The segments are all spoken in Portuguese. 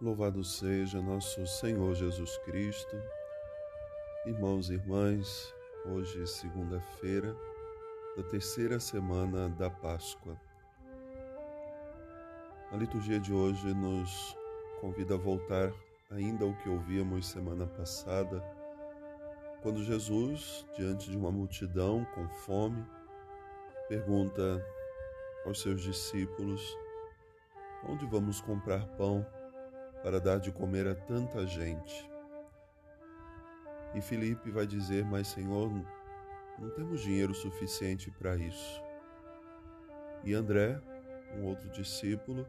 Louvado seja nosso Senhor Jesus Cristo. Irmãos e irmãs, hoje, segunda-feira, da terceira semana da Páscoa. A liturgia de hoje nos convida a voltar ainda ao que ouvíamos semana passada, quando Jesus, diante de uma multidão com fome, pergunta aos seus discípulos: Onde vamos comprar pão para dar de comer a tanta gente? E Filipe vai dizer: Mas, Senhor, não temos dinheiro suficiente para isso. E André, um outro discípulo,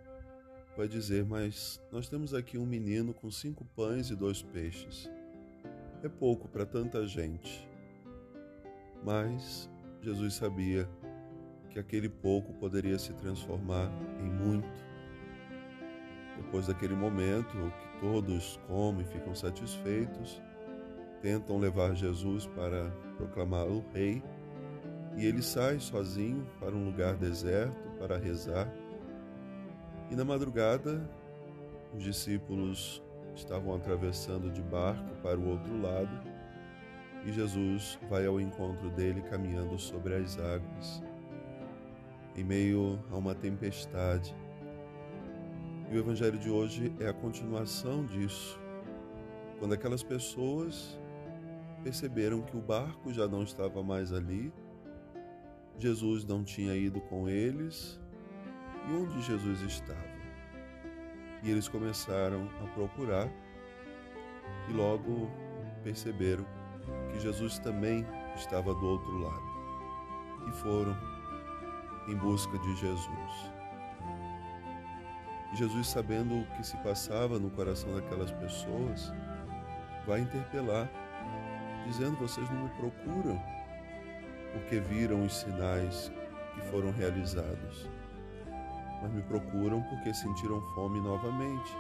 vai dizer: Mas nós temos aqui um menino com cinco pães e dois peixes. É pouco para tanta gente. Mas Jesus sabia que aquele pouco poderia se transformar em muito. Depois daquele momento que todos comem, ficam satisfeitos, tentam levar Jesus para proclamá-lo rei, e ele sai sozinho para um lugar deserto para rezar e na madrugada, os discípulos estavam atravessando de barco para o outro lado e Jesus vai ao encontro dele caminhando sobre as águas, em meio a uma tempestade. E o Evangelho de hoje é a continuação disso, quando aquelas pessoas perceberam que o barco já não estava mais ali, Jesus não tinha ido com eles e onde Jesus estava. E eles começaram a procurar e logo perceberam que Jesus também estava do outro lado. E foram em busca de Jesus. Jesus, sabendo o que se passava no coração daquelas pessoas, vai interpelar, dizendo: Vocês não me procuram porque viram os sinais que foram realizados mas me procuram porque sentiram fome novamente.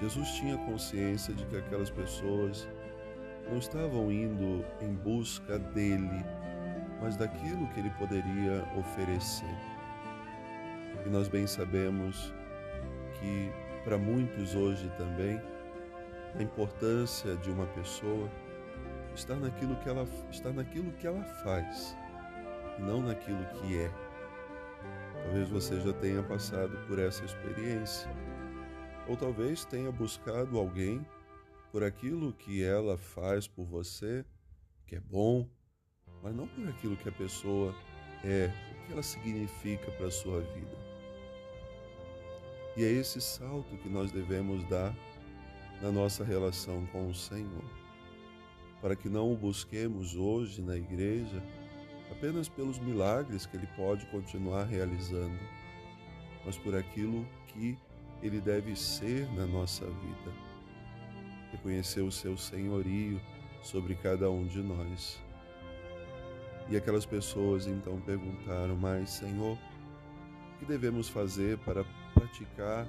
Jesus tinha consciência de que aquelas pessoas não estavam indo em busca dele, mas daquilo que ele poderia oferecer. E nós bem sabemos que para muitos hoje também a importância de uma pessoa está naquilo que ela está naquilo que ela faz, não naquilo que é. Talvez você já tenha passado por essa experiência. Ou talvez tenha buscado alguém por aquilo que ela faz por você, que é bom, mas não por aquilo que a pessoa é, o que ela significa para a sua vida. E é esse salto que nós devemos dar na nossa relação com o Senhor, para que não o busquemos hoje na igreja apenas pelos milagres que ele pode continuar realizando, mas por aquilo que ele deve ser na nossa vida. Reconhecer o seu senhorio sobre cada um de nós. E aquelas pessoas então perguntaram: Mas, Senhor, o que devemos fazer para praticar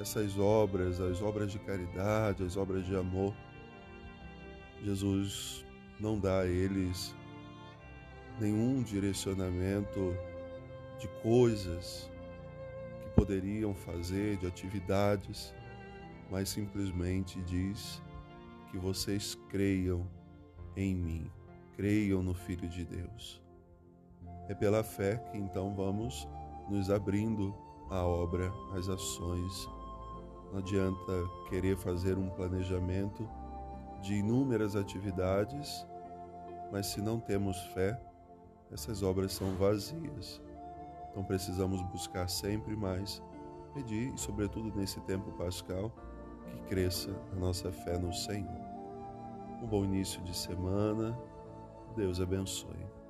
essas obras, as obras de caridade, as obras de amor? Jesus não dá a eles nenhum direcionamento de coisas que poderiam fazer, de atividades, mas simplesmente diz que vocês creiam em mim, creiam no Filho de Deus. É pela fé que então vamos nos abrindo à obra, às ações. Não adianta querer fazer um planejamento de inúmeras atividades, mas se não temos fé, essas obras são vazias. Então precisamos buscar sempre mais, pedir e, sobretudo nesse tempo pascal, que cresça a nossa fé no Senhor. Um bom início de semana. Deus abençoe.